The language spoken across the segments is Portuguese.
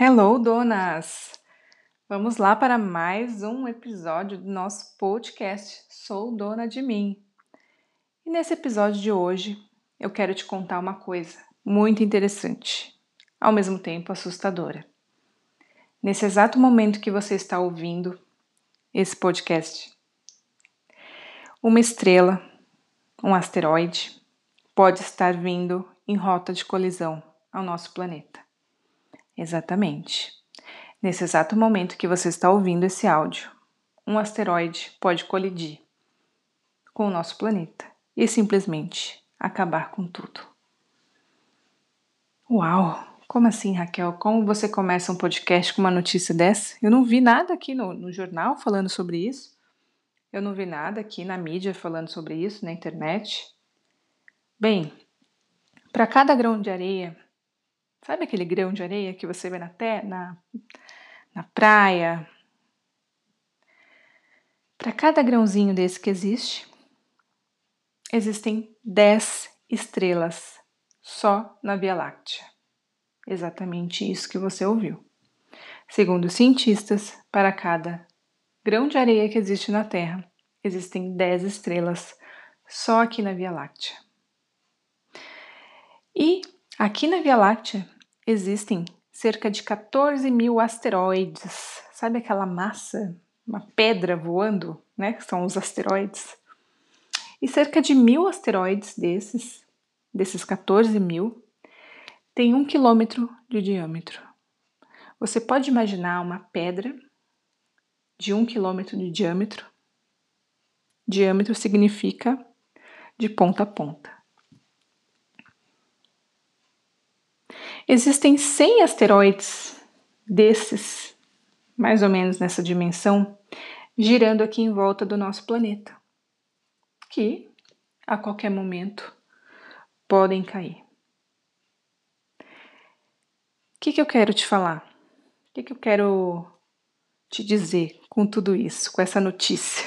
Hello, donas! Vamos lá para mais um episódio do nosso podcast Sou Dona de Mim. E nesse episódio de hoje eu quero te contar uma coisa muito interessante, ao mesmo tempo assustadora. Nesse exato momento que você está ouvindo esse podcast, uma estrela, um asteroide, pode estar vindo em rota de colisão ao nosso planeta. Exatamente. Nesse exato momento que você está ouvindo esse áudio, um asteroide pode colidir com o nosso planeta e simplesmente acabar com tudo. Uau! Como assim, Raquel? Como você começa um podcast com uma notícia dessa? Eu não vi nada aqui no, no jornal falando sobre isso. Eu não vi nada aqui na mídia falando sobre isso, na internet. Bem, para cada grão de areia Sabe aquele grão de areia que você vê na, te na, na praia? Para cada grãozinho desse que existe, existem 10 estrelas só na Via Láctea. Exatamente isso que você ouviu. Segundo os cientistas, para cada grão de areia que existe na Terra, existem 10 estrelas só aqui na Via Láctea. E Aqui na Via Láctea existem cerca de 14 mil asteroides. Sabe aquela massa, uma pedra voando, né? Que são os asteroides. E cerca de mil asteroides desses, desses 14 mil, tem um quilômetro de diâmetro. Você pode imaginar uma pedra de um quilômetro de diâmetro? Diâmetro significa de ponta a ponta. Existem 100 asteroides desses, mais ou menos nessa dimensão, girando aqui em volta do nosso planeta, que a qualquer momento podem cair. O que, que eu quero te falar? O que, que eu quero te dizer com tudo isso, com essa notícia?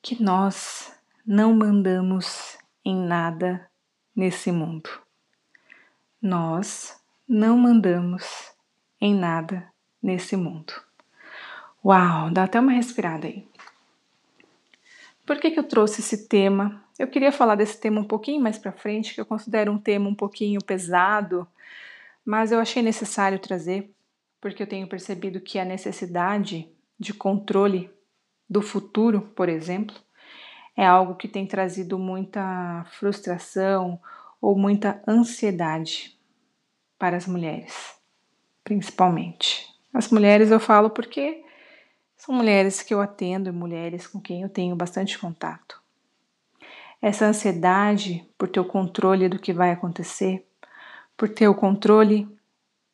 Que nós não mandamos em nada nesse mundo nós não mandamos em nada nesse mundo. Uau, dá até uma respirada aí. Por que, que eu trouxe esse tema? Eu queria falar desse tema um pouquinho mais para frente, que eu considero um tema um pouquinho pesado, mas eu achei necessário trazer, porque eu tenho percebido que a necessidade de controle do futuro, por exemplo, é algo que tem trazido muita frustração ou muita ansiedade para as mulheres, principalmente. As mulheres eu falo porque são mulheres que eu atendo e mulheres com quem eu tenho bastante contato. Essa ansiedade por ter o controle do que vai acontecer, por ter o controle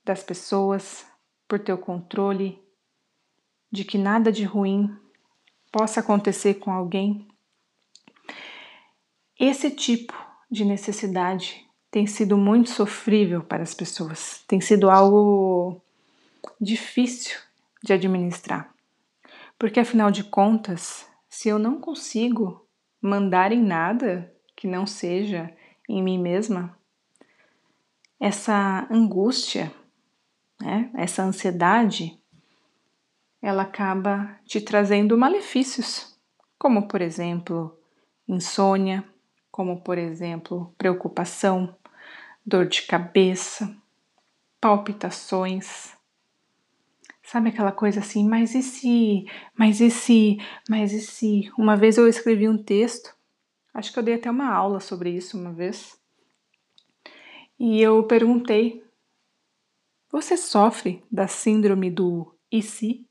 das pessoas, por ter o controle de que nada de ruim possa acontecer com alguém. Esse tipo de necessidade tem sido muito sofrível para as pessoas, tem sido algo difícil de administrar. Porque afinal de contas, se eu não consigo mandar em nada que não seja em mim mesma, essa angústia, né, essa ansiedade, ela acaba te trazendo malefícios, como por exemplo, insônia, como por exemplo preocupação, dor de cabeça, palpitações. Sabe aquela coisa assim, mas e se, mas e se, mas e se? Uma vez eu escrevi um texto, acho que eu dei até uma aula sobre isso uma vez, e eu perguntei: Você sofre da síndrome do e se?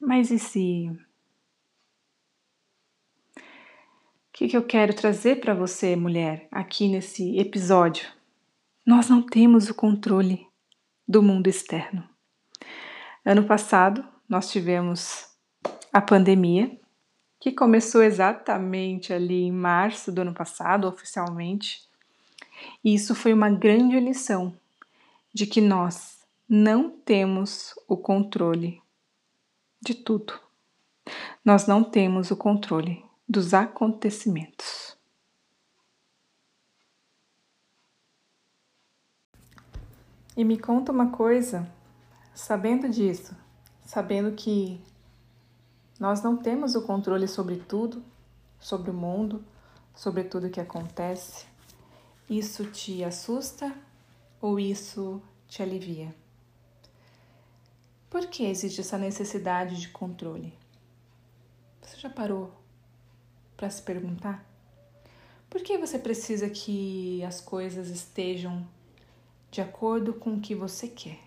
Mas e se que, que eu quero trazer para você, mulher, aqui nesse episódio? Nós não temos o controle do mundo externo. Ano passado, nós tivemos a pandemia, que começou exatamente ali em março do ano passado, oficialmente. E isso foi uma grande lição de que nós não temos o controle de tudo. Nós não temos o controle dos acontecimentos. E me conta uma coisa, sabendo disso, sabendo que nós não temos o controle sobre tudo, sobre o mundo, sobre tudo que acontece, isso te assusta ou isso te alivia? Por que existe essa necessidade de controle? Você já parou para se perguntar? Por que você precisa que as coisas estejam de acordo com o que você quer?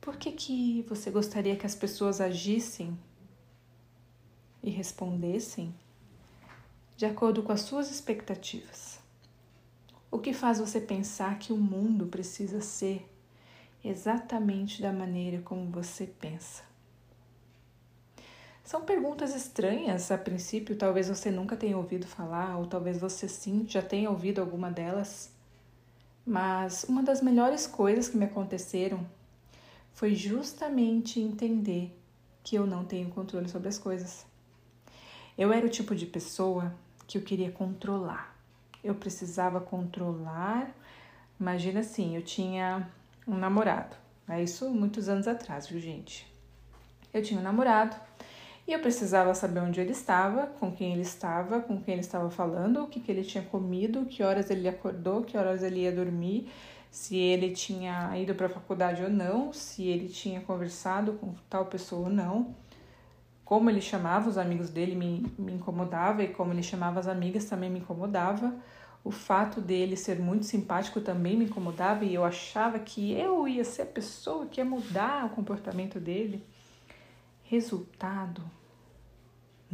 Por que, que você gostaria que as pessoas agissem e respondessem de acordo com as suas expectativas? O que faz você pensar que o mundo precisa ser exatamente da maneira como você pensa? São perguntas estranhas a princípio, talvez você nunca tenha ouvido falar, ou talvez você sim já tenha ouvido alguma delas. Mas uma das melhores coisas que me aconteceram foi justamente entender que eu não tenho controle sobre as coisas. Eu era o tipo de pessoa que eu queria controlar. Eu precisava controlar. Imagina assim, eu tinha um namorado. É isso muitos anos atrás, viu, gente? Eu tinha um namorado eu precisava saber onde ele estava, com quem ele estava, com quem ele estava falando, o que, que ele tinha comido, que horas ele acordou, que horas ele ia dormir, se ele tinha ido para a faculdade ou não, se ele tinha conversado com tal pessoa ou não, como ele chamava os amigos dele me, me incomodava e como ele chamava as amigas também me incomodava. O fato dele ser muito simpático também me incomodava e eu achava que eu ia ser a pessoa que ia mudar o comportamento dele. Resultado: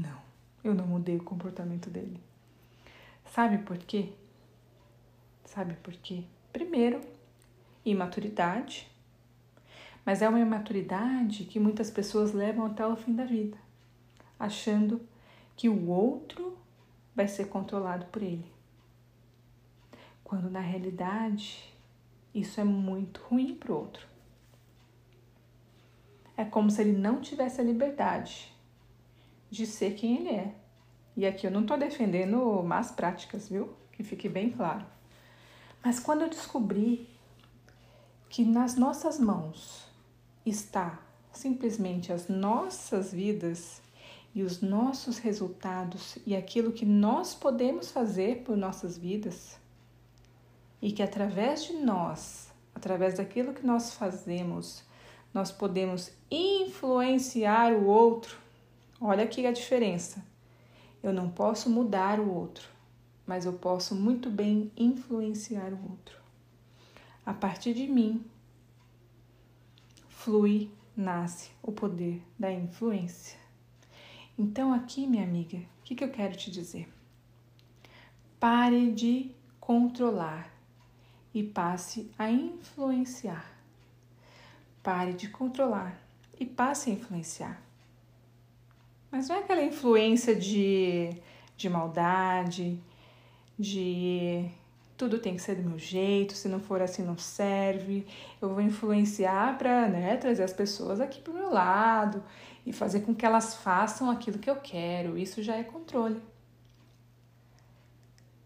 não, eu não mudei o comportamento dele. Sabe por quê? Sabe por quê? Primeiro, imaturidade. Mas é uma imaturidade que muitas pessoas levam até o fim da vida, achando que o outro vai ser controlado por ele. Quando na realidade isso é muito ruim para o outro é como se ele não tivesse a liberdade de ser quem ele é. E aqui eu não estou defendendo más práticas, viu? Que fique bem claro. Mas quando eu descobri que nas nossas mãos está simplesmente as nossas vidas e os nossos resultados e aquilo que nós podemos fazer por nossas vidas, e que através de nós, através daquilo que nós fazemos, nós podemos influenciar o outro. Olha aqui a diferença. Eu não posso mudar o outro, mas eu posso muito bem influenciar o outro. A partir de mim, flui, nasce o poder da influência. Então, aqui, minha amiga, o que, que eu quero te dizer? Pare de controlar e passe a influenciar. Pare de controlar e passe a influenciar. Mas não é aquela influência de, de maldade, de tudo tem que ser do meu jeito, se não for assim não serve. Eu vou influenciar para né, trazer as pessoas aqui para o meu lado e fazer com que elas façam aquilo que eu quero. Isso já é controle.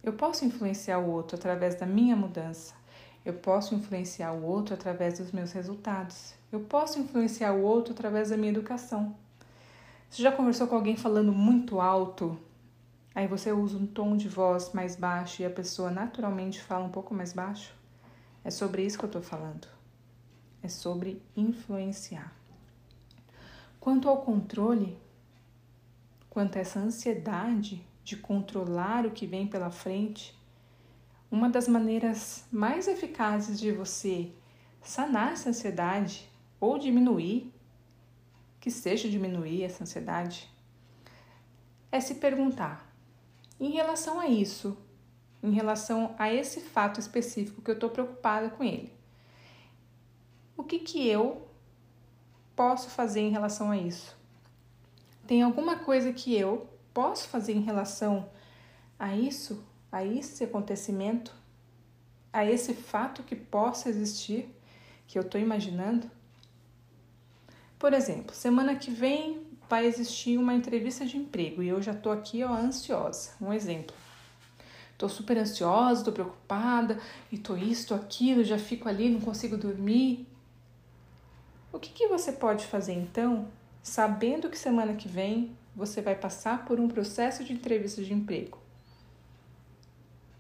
Eu posso influenciar o outro através da minha mudança, eu posso influenciar o outro através dos meus resultados. Eu posso influenciar o outro através da minha educação. Você já conversou com alguém falando muito alto? Aí você usa um tom de voz mais baixo e a pessoa naturalmente fala um pouco mais baixo? É sobre isso que eu estou falando. É sobre influenciar. Quanto ao controle, quanto a essa ansiedade de controlar o que vem pela frente, uma das maneiras mais eficazes de você sanar essa ansiedade ou diminuir, que seja diminuir essa ansiedade, é se perguntar: em relação a isso, em relação a esse fato específico que eu estou preocupada com ele, o que, que eu posso fazer em relação a isso? Tem alguma coisa que eu posso fazer em relação a isso a esse acontecimento, a esse fato que possa existir, que eu estou imaginando? Por exemplo, semana que vem vai existir uma entrevista de emprego e eu já estou aqui ó, ansiosa. Um exemplo. tô super ansiosa, tô preocupada, e tô isso, tô aquilo, já fico ali, não consigo dormir. O que, que você pode fazer então, sabendo que semana que vem você vai passar por um processo de entrevista de emprego?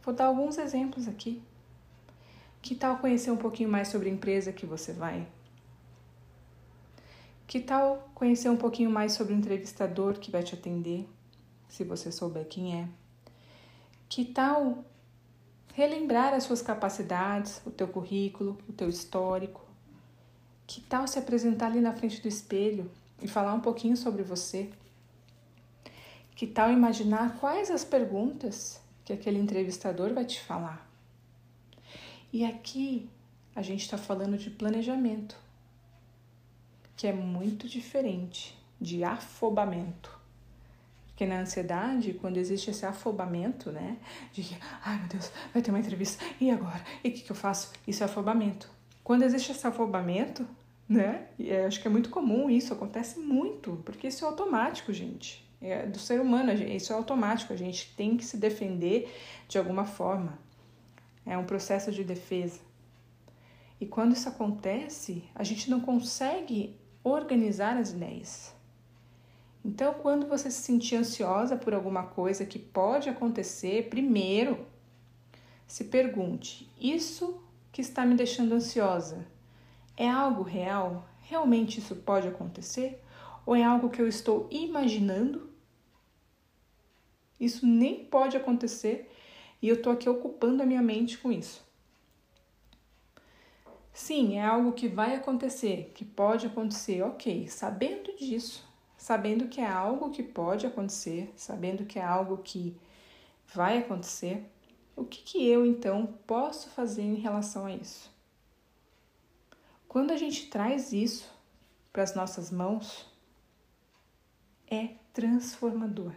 Vou dar alguns exemplos aqui. Que tal conhecer um pouquinho mais sobre a empresa que você vai? Que tal conhecer um pouquinho mais sobre o entrevistador que vai te atender, se você souber quem é? Que tal relembrar as suas capacidades, o teu currículo, o teu histórico? Que tal se apresentar ali na frente do espelho e falar um pouquinho sobre você? Que tal imaginar quais as perguntas que aquele entrevistador vai te falar? E aqui a gente está falando de planejamento, que é muito diferente de afobamento. Porque na ansiedade, quando existe esse afobamento, né? De que, ai meu Deus, vai ter uma entrevista, e agora? E o que, que eu faço? Isso é afobamento. Quando existe esse afobamento, né? E é, acho que é muito comum isso, acontece muito, porque isso é automático, gente. É do ser humano, isso é automático, a gente tem que se defender de alguma forma. É um processo de defesa. E quando isso acontece, a gente não consegue organizar as ideias. Então, quando você se sentir ansiosa por alguma coisa que pode acontecer, primeiro se pergunte: isso que está me deixando ansiosa é algo real? Realmente isso pode acontecer? Ou é algo que eu estou imaginando? Isso nem pode acontecer e eu estou aqui ocupando a minha mente com isso. Sim, é algo que vai acontecer, que pode acontecer, ok. Sabendo disso, sabendo que é algo que pode acontecer, sabendo que é algo que vai acontecer, o que, que eu então posso fazer em relação a isso? Quando a gente traz isso para as nossas mãos, é transformador.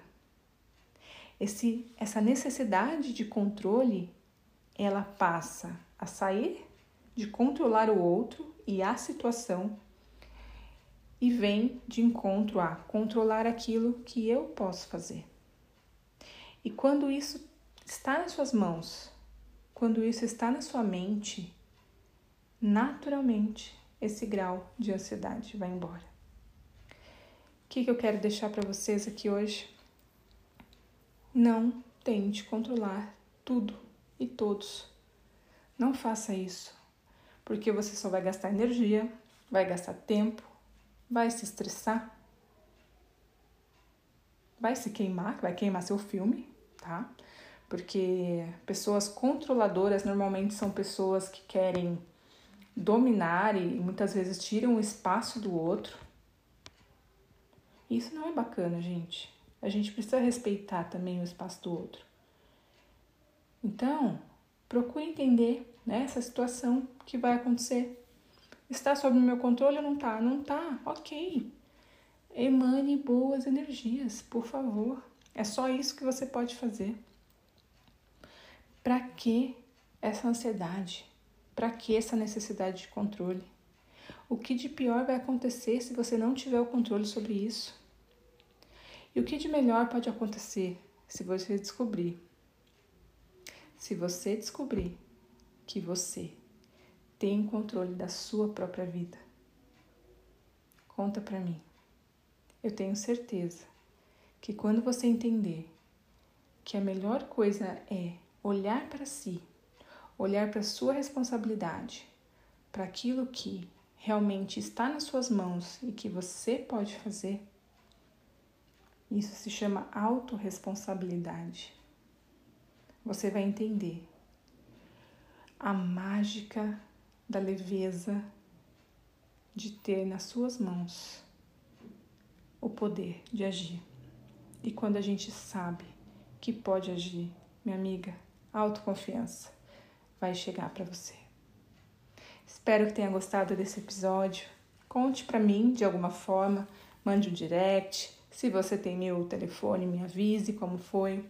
Esse, essa necessidade de controle, ela passa a sair de controlar o outro e a situação e vem de encontro a controlar aquilo que eu posso fazer. E quando isso está nas suas mãos, quando isso está na sua mente, naturalmente esse grau de ansiedade vai embora. O que, que eu quero deixar para vocês aqui hoje? Não tente controlar tudo e todos. Não faça isso, porque você só vai gastar energia, vai gastar tempo, vai se estressar, vai se queimar, vai queimar seu filme, tá? Porque pessoas controladoras normalmente são pessoas que querem dominar e muitas vezes tiram o espaço do outro. Isso não é bacana, gente. A gente precisa respeitar também o espaço do outro. Então, procure entender né, essa situação que vai acontecer. Está sob o meu controle ou não está? Não está, ok. Emane boas energias, por favor. É só isso que você pode fazer. Para que essa ansiedade? Para que essa necessidade de controle? O que de pior vai acontecer se você não tiver o controle sobre isso? E o que de melhor pode acontecer se você descobrir? Se você descobrir que você tem controle da sua própria vida. Conta para mim. Eu tenho certeza que quando você entender que a melhor coisa é olhar para si olhar para sua responsabilidade, para aquilo que realmente está nas suas mãos e que você pode fazer, isso se chama autorresponsabilidade. Você vai entender a mágica da leveza de ter nas suas mãos o poder de agir. E quando a gente sabe que pode agir, minha amiga, autoconfiança vai chegar para você. Espero que tenha gostado desse episódio. Conte para mim de alguma forma, mande um direct. Se você tem meu telefone, me avise como foi.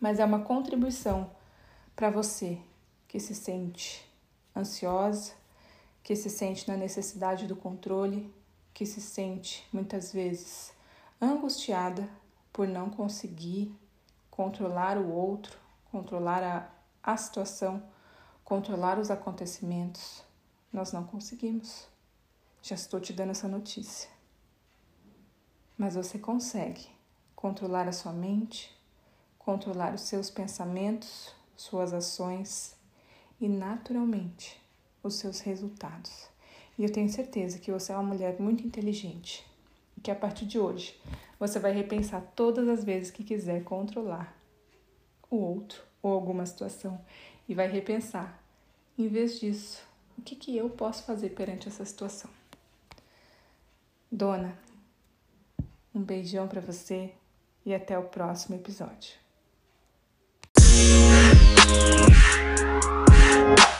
Mas é uma contribuição para você que se sente ansiosa, que se sente na necessidade do controle, que se sente muitas vezes angustiada por não conseguir controlar o outro, controlar a, a situação, controlar os acontecimentos. Nós não conseguimos. Já estou te dando essa notícia. Mas você consegue controlar a sua mente, controlar os seus pensamentos, suas ações e, naturalmente, os seus resultados. E eu tenho certeza que você é uma mulher muito inteligente e que a partir de hoje você vai repensar todas as vezes que quiser controlar o outro ou alguma situação e vai repensar, em vez disso, o que, que eu posso fazer perante essa situação. Dona, um beijão para você e até o próximo episódio. Bye.